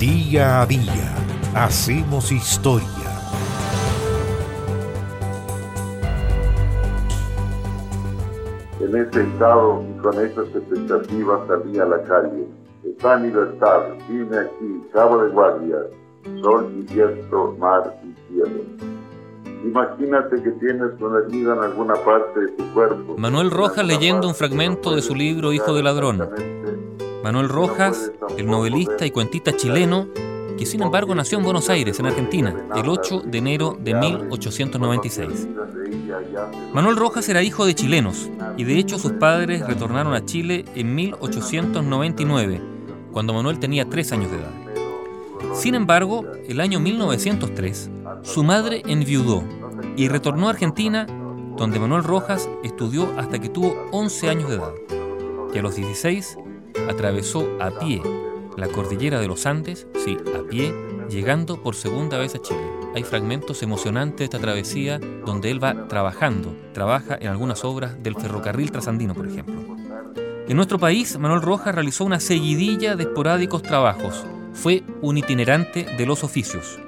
Día a día hacemos historia. En ese estado y con esas expectativas salí a la calle. Está en libertad, vine aquí, cabo de guardia, sol y viento, mar y cielo. Imagínate que tienes una herida en alguna parte de tu cuerpo. Manuel Rojas leyendo un fragmento de su libro Hijo de Ladrón. Manuel Rojas, el novelista y cuentista chileno, que sin embargo nació en Buenos Aires, en Argentina, el 8 de enero de 1896. Manuel Rojas era hijo de chilenos y de hecho sus padres retornaron a Chile en 1899, cuando Manuel tenía tres años de edad. Sin embargo, el año 1903, su madre enviudó y retornó a Argentina, donde Manuel Rojas estudió hasta que tuvo 11 años de edad, y a los 16 atravesó a pie la cordillera de los Andes, sí, a pie, llegando por segunda vez a Chile. Hay fragmentos emocionantes de esta travesía donde él va trabajando, trabaja en algunas obras del ferrocarril trasandino, por ejemplo. En nuestro país, Manuel Rojas realizó una seguidilla de esporádicos trabajos. Fue un itinerante de los oficios.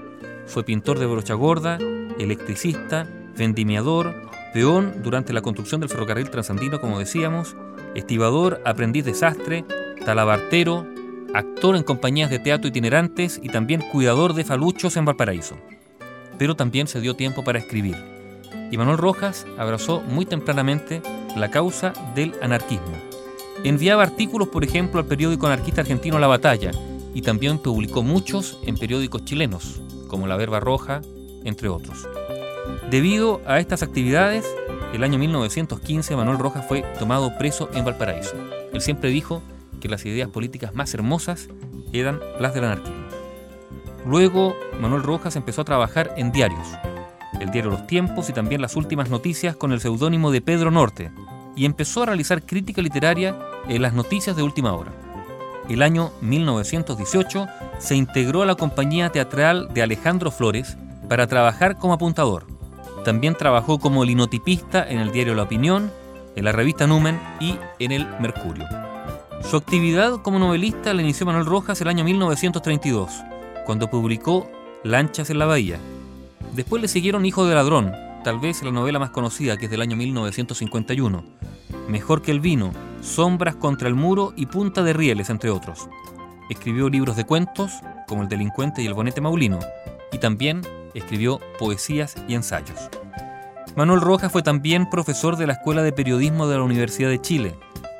Fue pintor de brocha gorda, electricista, vendimiador, peón durante la construcción del ferrocarril trasandino, como decíamos, estibador, aprendiz de sastre, talabartero, actor en compañías de teatro itinerantes y también cuidador de faluchos en Valparaíso. Pero también se dio tiempo para escribir. Y Manuel Rojas abrazó muy tempranamente la causa del anarquismo. Enviaba artículos, por ejemplo, al periódico anarquista argentino La Batalla y también publicó muchos en periódicos chilenos, como La Verba Roja, entre otros. Debido a estas actividades, el año 1915 Manuel Rojas fue tomado preso en Valparaíso. Él siempre dijo que las ideas políticas más hermosas eran las del anarquismo. Luego, Manuel Rojas empezó a trabajar en diarios, el diario Los Tiempos y también las últimas noticias con el seudónimo de Pedro Norte, y empezó a realizar crítica literaria en las noticias de última hora. El año 1918 se integró a la compañía teatral de Alejandro Flores para trabajar como apuntador. También trabajó como linotipista en el diario La Opinión, en la revista Numen y en el Mercurio. Su actividad como novelista la inició Manuel Rojas el año 1932, cuando publicó Lanchas en la Bahía. Después le siguieron Hijo de Ladrón, tal vez la novela más conocida, que es del año 1951. Mejor que el vino, Sombras contra el muro y Punta de Rieles, entre otros. Escribió libros de cuentos, como El delincuente y el bonete maulino, y también escribió poesías y ensayos. Manuel Rojas fue también profesor de la Escuela de Periodismo de la Universidad de Chile,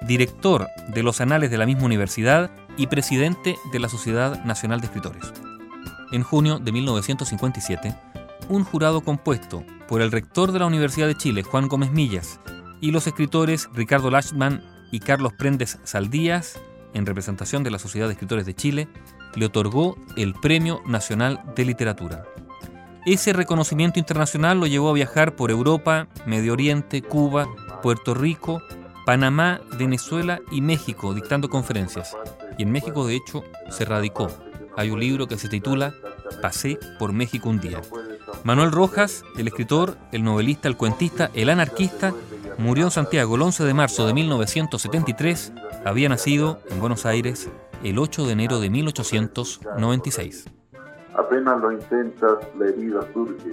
director de los anales de la misma universidad y presidente de la Sociedad Nacional de Escritores. En junio de 1957, un jurado compuesto por el rector de la Universidad de Chile, Juan Gómez Millas, y los escritores Ricardo Lachman y Carlos Prendes Saldías, en representación de la Sociedad de Escritores de Chile, le otorgó el Premio Nacional de Literatura. Ese reconocimiento internacional lo llevó a viajar por Europa, Medio Oriente, Cuba, Puerto Rico, Panamá, Venezuela y México dictando conferencias. Y en México, de hecho, se radicó. Hay un libro que se titula Pasé por México un día. Manuel Rojas, el escritor, el novelista, el cuentista, el anarquista, murió en Santiago el 11 de marzo de 1973. Había nacido en Buenos Aires el 8 de enero de 1896. Apenas lo intentas, la herida surge.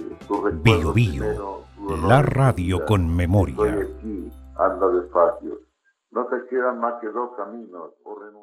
Bio Bio, la radio con memoria. No te quedan más que dos caminos, o renunciar.